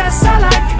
dress I like